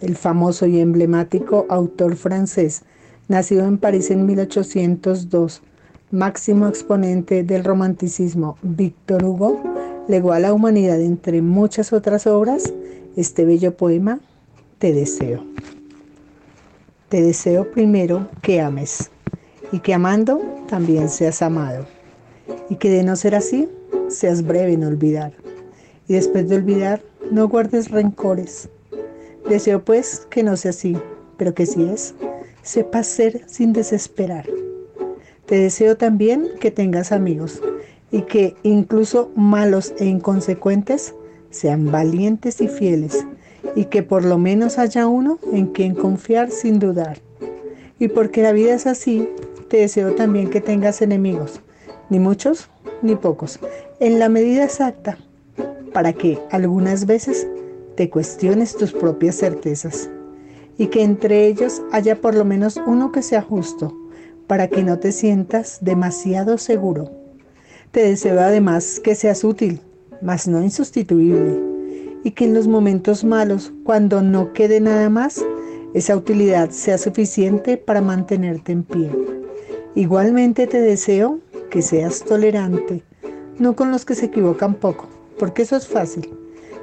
el famoso y emblemático autor francés, nacido en París en 1802, máximo exponente del romanticismo, Victor Hugo, legó a la humanidad, entre muchas otras obras, este bello poema, Te deseo. Te deseo primero que ames y que amando también seas amado y que de no ser así, seas breve en olvidar y después de olvidar, no guardes rencores. Deseo pues que no sea así, pero que si es, sepas ser sin desesperar. Te deseo también que tengas amigos y que incluso malos e inconsecuentes sean valientes y fieles y que por lo menos haya uno en quien confiar sin dudar. Y porque la vida es así, te deseo también que tengas enemigos, ni muchos ni pocos, en la medida exacta, para que algunas veces te cuestiones tus propias certezas y que entre ellos haya por lo menos uno que sea justo, para que no te sientas demasiado seguro. Te deseo además que seas útil, mas no insustituible, y que en los momentos malos, cuando no quede nada más, esa utilidad sea suficiente para mantenerte en pie. Igualmente te deseo que seas tolerante, no con los que se equivocan poco, porque eso es fácil,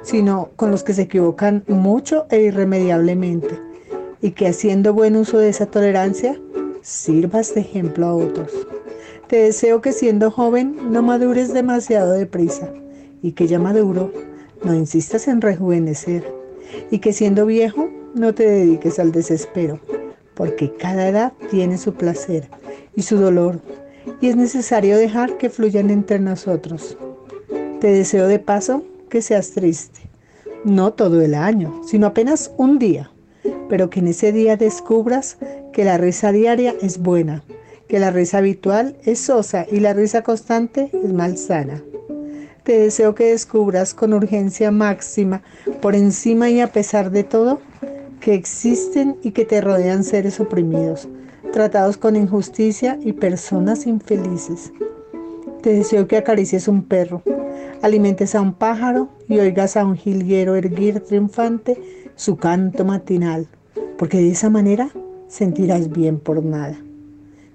sino con los que se equivocan mucho e irremediablemente, y que haciendo buen uso de esa tolerancia, sirvas de ejemplo a otros. Te deseo que siendo joven no madures demasiado deprisa, y que ya maduro no insistas en rejuvenecer, y que siendo viejo no te dediques al desespero, porque cada edad tiene su placer y su dolor, y es necesario dejar que fluyan entre nosotros. Te deseo de paso que seas triste, no todo el año, sino apenas un día, pero que en ese día descubras que la risa diaria es buena, que la risa habitual es sosa y la risa constante es malsana. Te deseo que descubras con urgencia máxima, por encima y a pesar de todo, que existen y que te rodean seres oprimidos, tratados con injusticia y personas infelices. Te deseo que acaricies un perro, alimentes a un pájaro y oigas a un jilguero erguir triunfante su canto matinal, porque de esa manera sentirás bien por nada.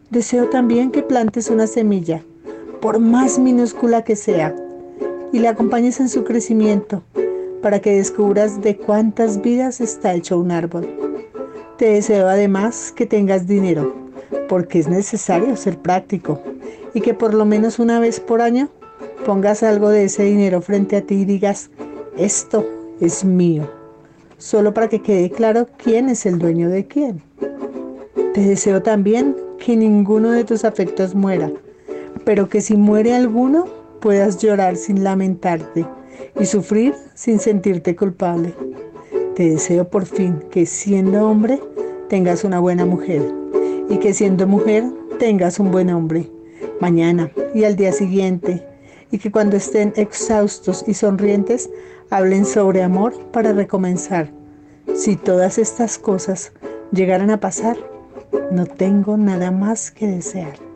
Deseo también que plantes una semilla, por más minúscula que sea, y la acompañes en su crecimiento, para que descubras de cuántas vidas está hecho un árbol. Te deseo además que tengas dinero, porque es necesario ser práctico y que por lo menos una vez por año pongas algo de ese dinero frente a ti y digas, esto es mío, solo para que quede claro quién es el dueño de quién. Te deseo también que ninguno de tus afectos muera, pero que si muere alguno puedas llorar sin lamentarte y sufrir sin sentirte culpable. Te deseo por fin que siendo hombre tengas una buena mujer y que siendo mujer tengas un buen hombre mañana y al día siguiente y que cuando estén exhaustos y sonrientes hablen sobre amor para recomenzar. Si todas estas cosas llegaran a pasar, no tengo nada más que desear.